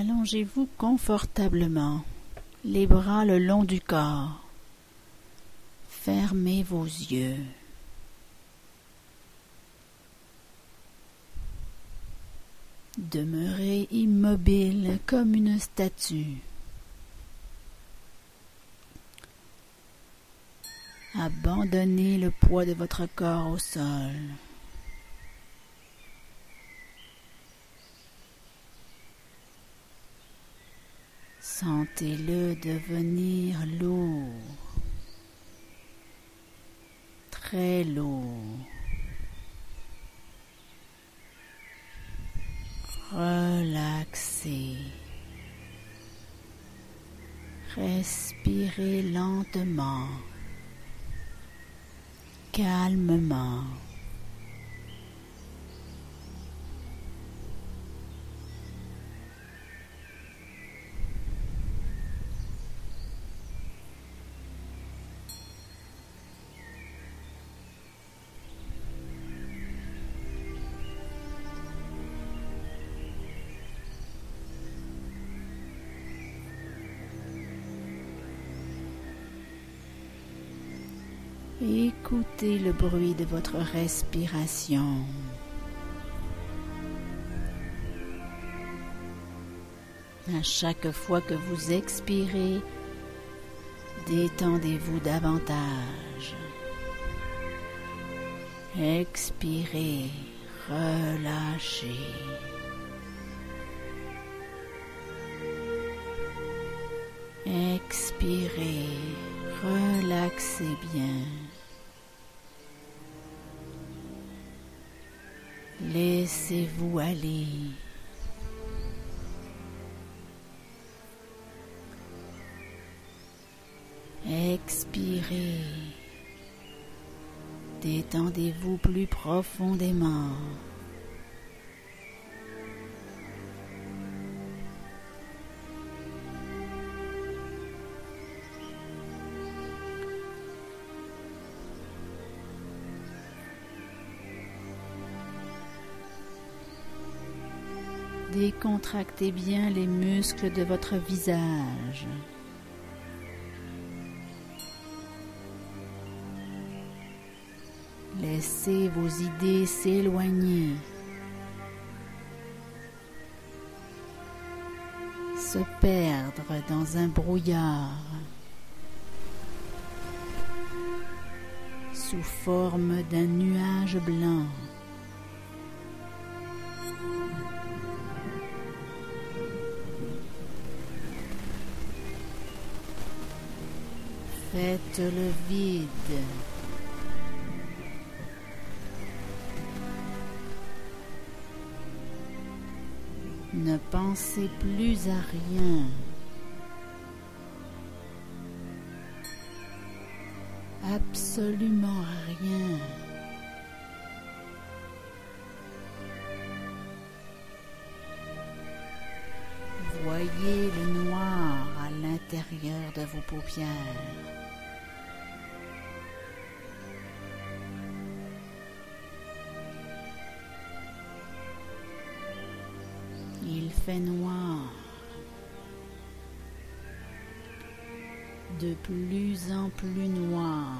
Allongez-vous confortablement, les bras le long du corps. Fermez vos yeux. Demeurez immobile comme une statue. Abandonnez le poids de votre corps au sol. Sentez-le devenir lourd, très lourd. Relaxez. Respirez lentement, calmement. Le bruit de votre respiration. À chaque fois que vous expirez, détendez-vous davantage. Expirez, relâchez. Expirez, relaxez bien. Laissez-vous aller. Expirez. Détendez-vous plus profondément. Décontractez bien les muscles de votre visage. Laissez vos idées s'éloigner. Se perdre dans un brouillard. Sous forme d'un nuage blanc. Faites le vide. Ne pensez plus à rien. Absolument rien. Voyez le noir à l'intérieur de vos paupières. Fait noir. De plus en plus noir.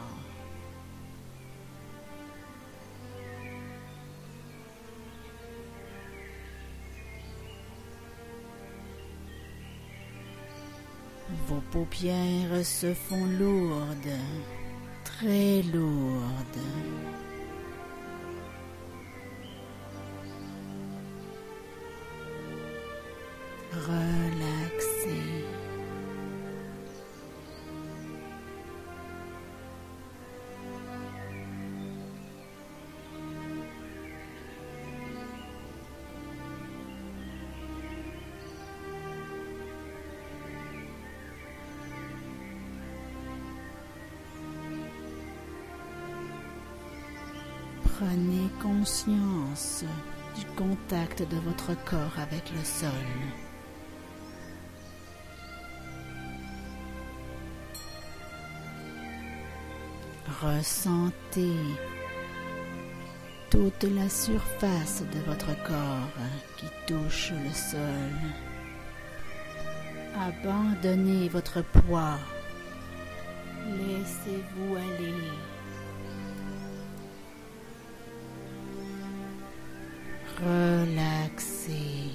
Vos paupières se font lourdes, très lourdes. Prenez conscience du contact de votre corps avec le sol. Ressentez toute la surface de votre corps qui touche le sol. Abandonnez votre poids. Laissez-vous aller. Relaxez.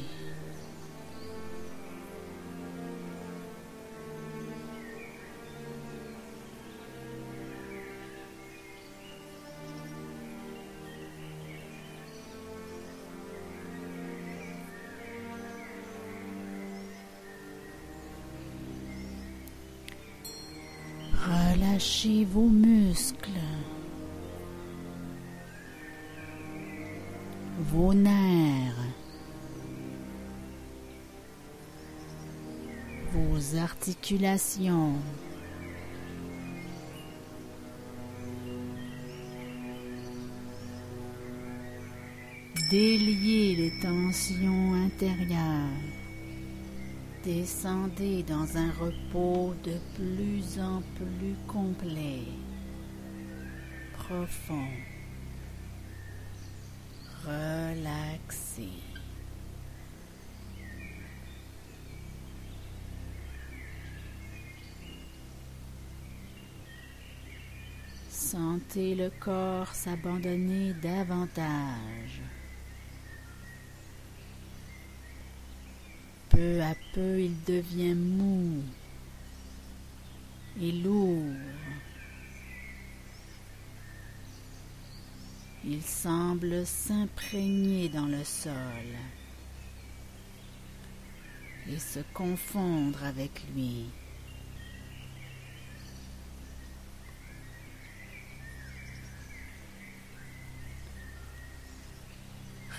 Relâchez vos muscles, vos nerfs, articulations. Déliez les tensions intérieures. Descendez dans un repos de plus en plus complet, profond, relaxé. Sentez le corps s'abandonner davantage. Peu à peu, il devient mou et lourd. Il semble s'imprégner dans le sol et se confondre avec lui.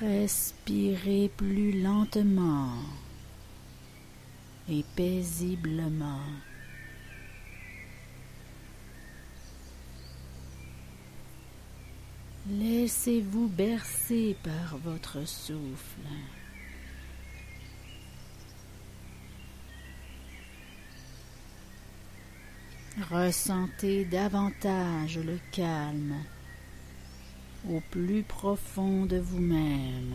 Respirez plus lentement et paisiblement. Laissez-vous bercer par votre souffle. Ressentez davantage le calme au plus profond de vous-même.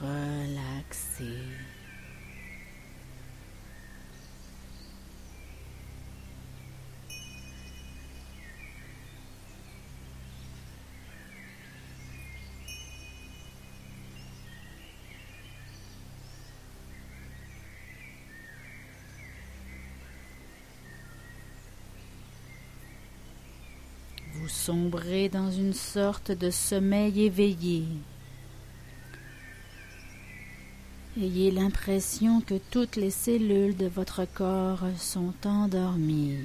Relaxez. Vous sombrez dans une sorte de sommeil éveillé. Ayez l'impression que toutes les cellules de votre corps sont endormies.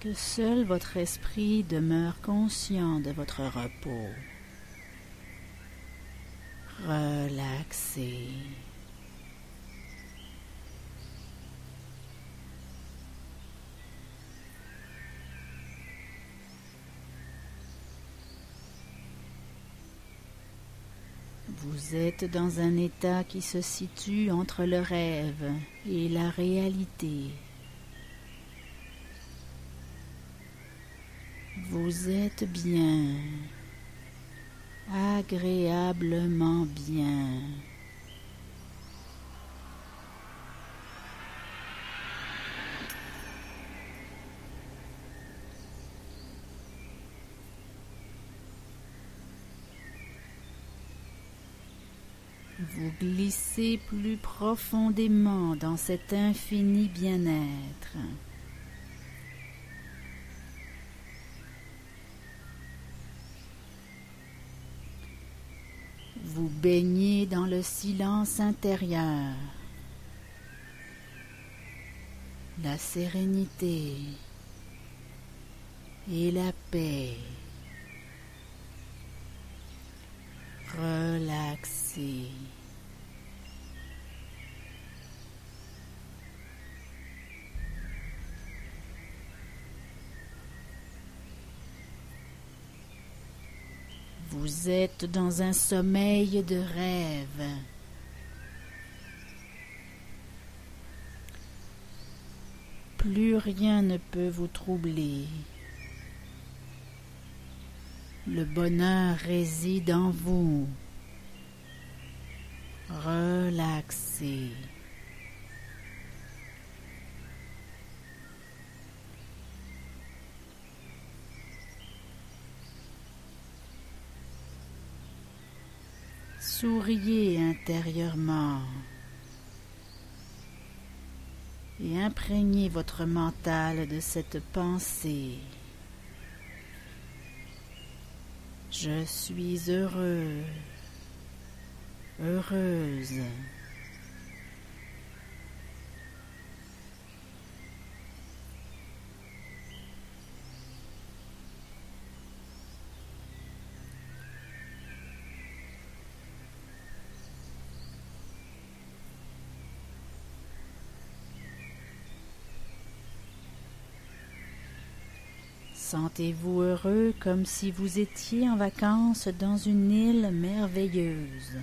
Que seul votre esprit demeure conscient de votre repos. Relaxez. Vous êtes dans un état qui se situe entre le rêve et la réalité. Vous êtes bien, agréablement bien. Vous glissez plus profondément dans cet infini bien-être. Vous baignez dans le silence intérieur, la sérénité et la paix. Relaxez. Vous êtes dans un sommeil de rêve. Plus rien ne peut vous troubler. Le bonheur réside en vous. Relaxez. Souriez intérieurement et imprégnez votre mental de cette pensée. Je suis heureux, heureuse. Sentez-vous heureux comme si vous étiez en vacances dans une île merveilleuse.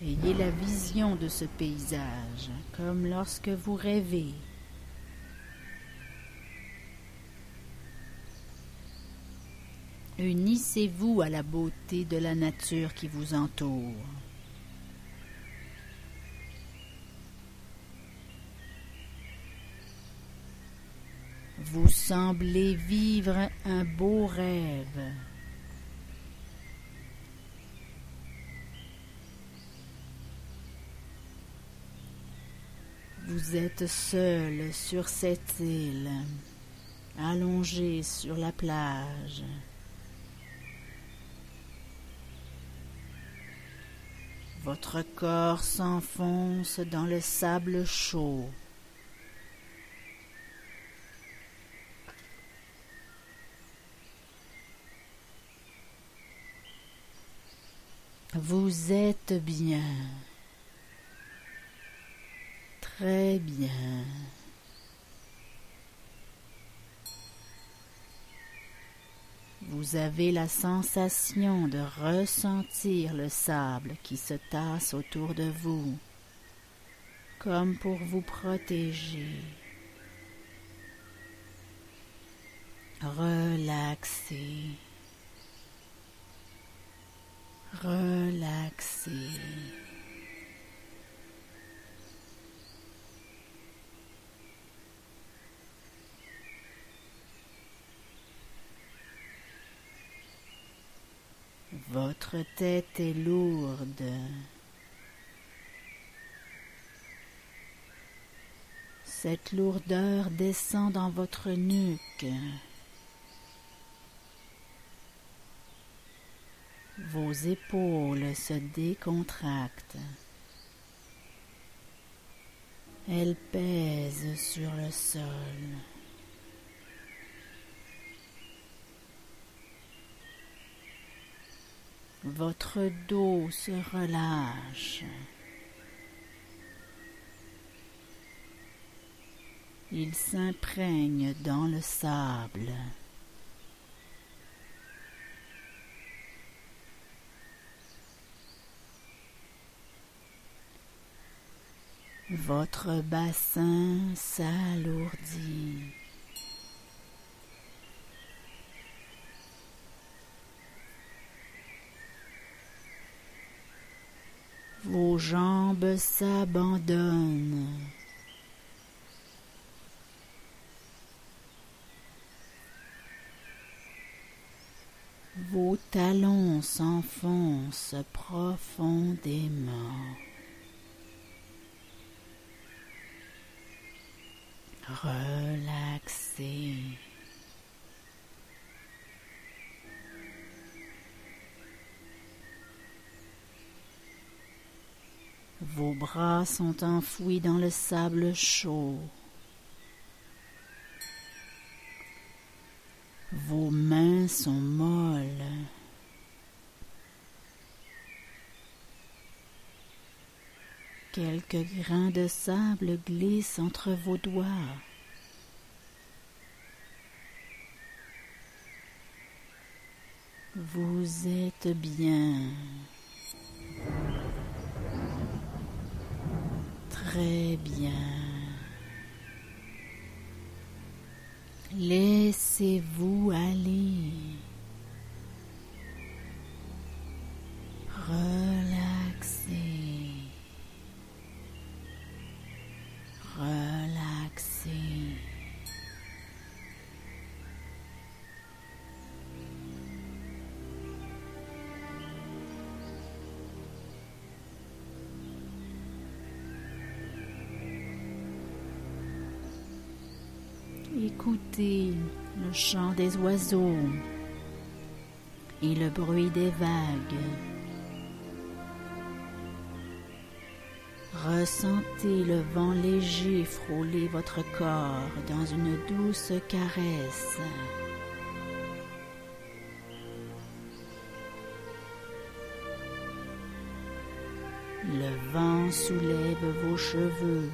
Ayez la vision de ce paysage comme lorsque vous rêvez. Unissez-vous à la beauté de la nature qui vous entoure. Vous semblez vivre un beau rêve. Vous êtes seul sur cette île, allongé sur la plage. Votre corps s'enfonce dans le sable chaud. Vous êtes bien. Très bien. Vous avez la sensation de ressentir le sable qui se tasse autour de vous, comme pour vous protéger. Relaxez. Relaxez. Votre tête est lourde. Cette lourdeur descend dans votre nuque. Vos épaules se décontractent. Elles pèsent sur le sol. Votre dos se relâche. Il s'imprègne dans le sable. Votre bassin s'alourdit. Vos jambes s'abandonnent. Vos talons s'enfoncent profondément. Relaxez. Vos bras sont enfouis dans le sable chaud. Vos mains sont molles. Quelques grains de sable glissent entre vos doigts. Vous êtes bien. Très bien. Laissez-vous aller. Écoutez le chant des oiseaux et le bruit des vagues. Ressentez le vent léger frôler votre corps dans une douce caresse. Le vent soulève vos cheveux.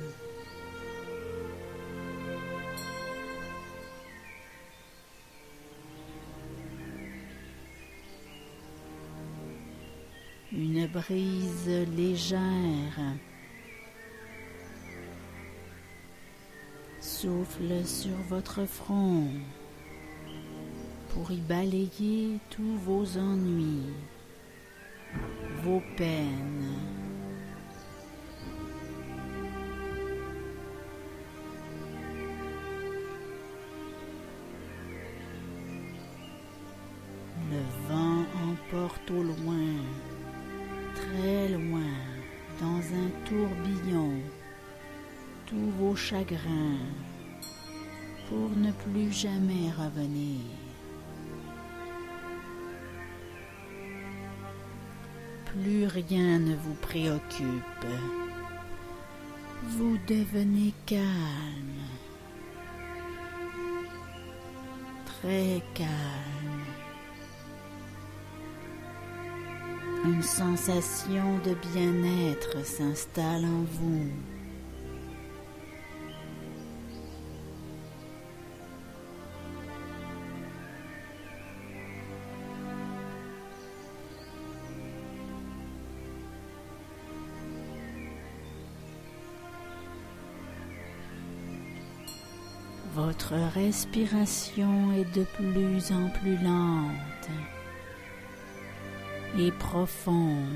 Brise légère souffle sur votre front pour y balayer tous vos ennuis, vos peines. Pour ne plus jamais revenir. Plus rien ne vous préoccupe. Vous devenez calme, très calme. Une sensation de bien-être s'installe en vous. Votre respiration est de plus en plus lente et profonde.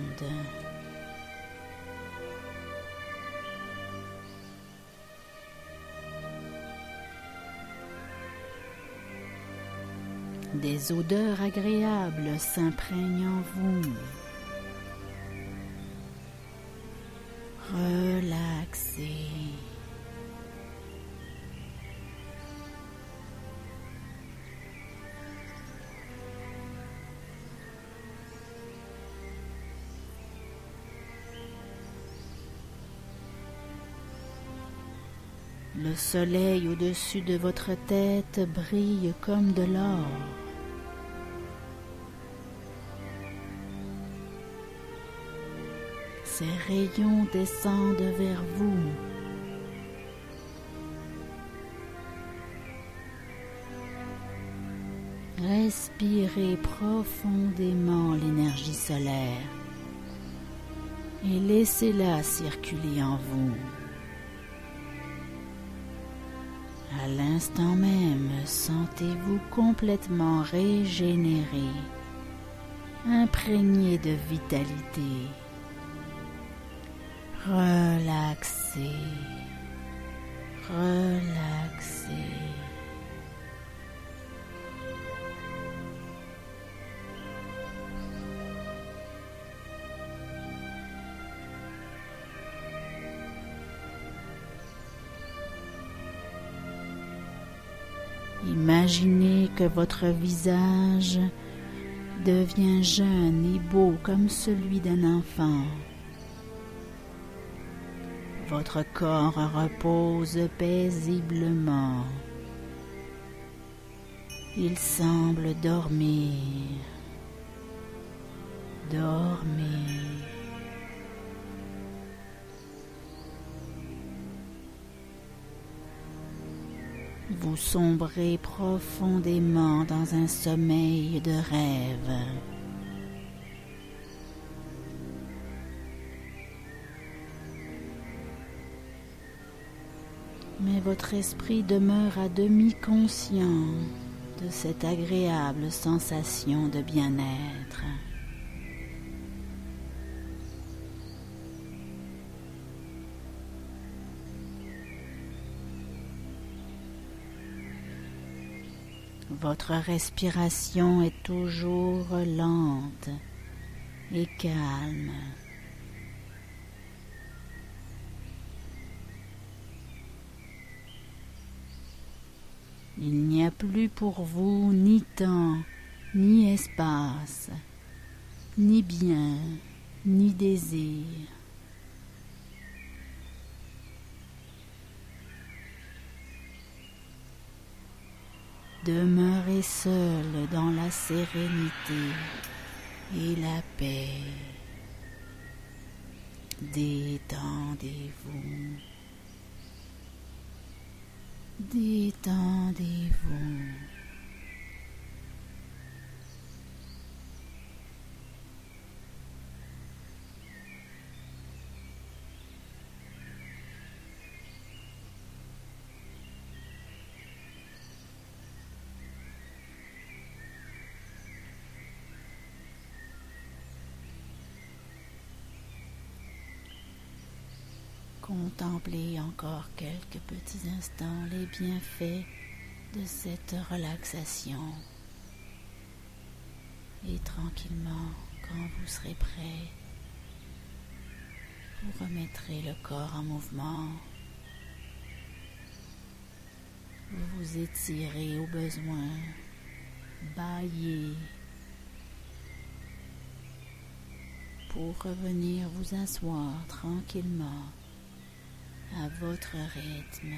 Des odeurs agréables s'imprègnent en vous. Le soleil au-dessus de votre tête brille comme de l'or. Ses rayons descendent vers vous. Respirez profondément l'énergie solaire et laissez-la circuler en vous. À l'instant même, sentez-vous complètement régénéré, imprégné de vitalité. Relaxez, relaxez. Imaginez que votre visage devient jeune et beau comme celui d'un enfant. Votre corps repose paisiblement. Il semble dormir, dormir. Vous sombrez profondément dans un sommeil de rêve. Mais votre esprit demeure à demi conscient de cette agréable sensation de bien-être. Votre respiration est toujours lente et calme. Il n'y a plus pour vous ni temps, ni espace, ni bien, ni désir. Demeurez seul dans la sérénité et la paix. Détendez-vous. Détendez-vous. Contemplez encore quelques petits instants les bienfaits de cette relaxation. Et tranquillement, quand vous serez prêt, vous remettrez le corps en mouvement. Vous vous étirez au besoin, baillez pour revenir vous asseoir tranquillement à votre rythme.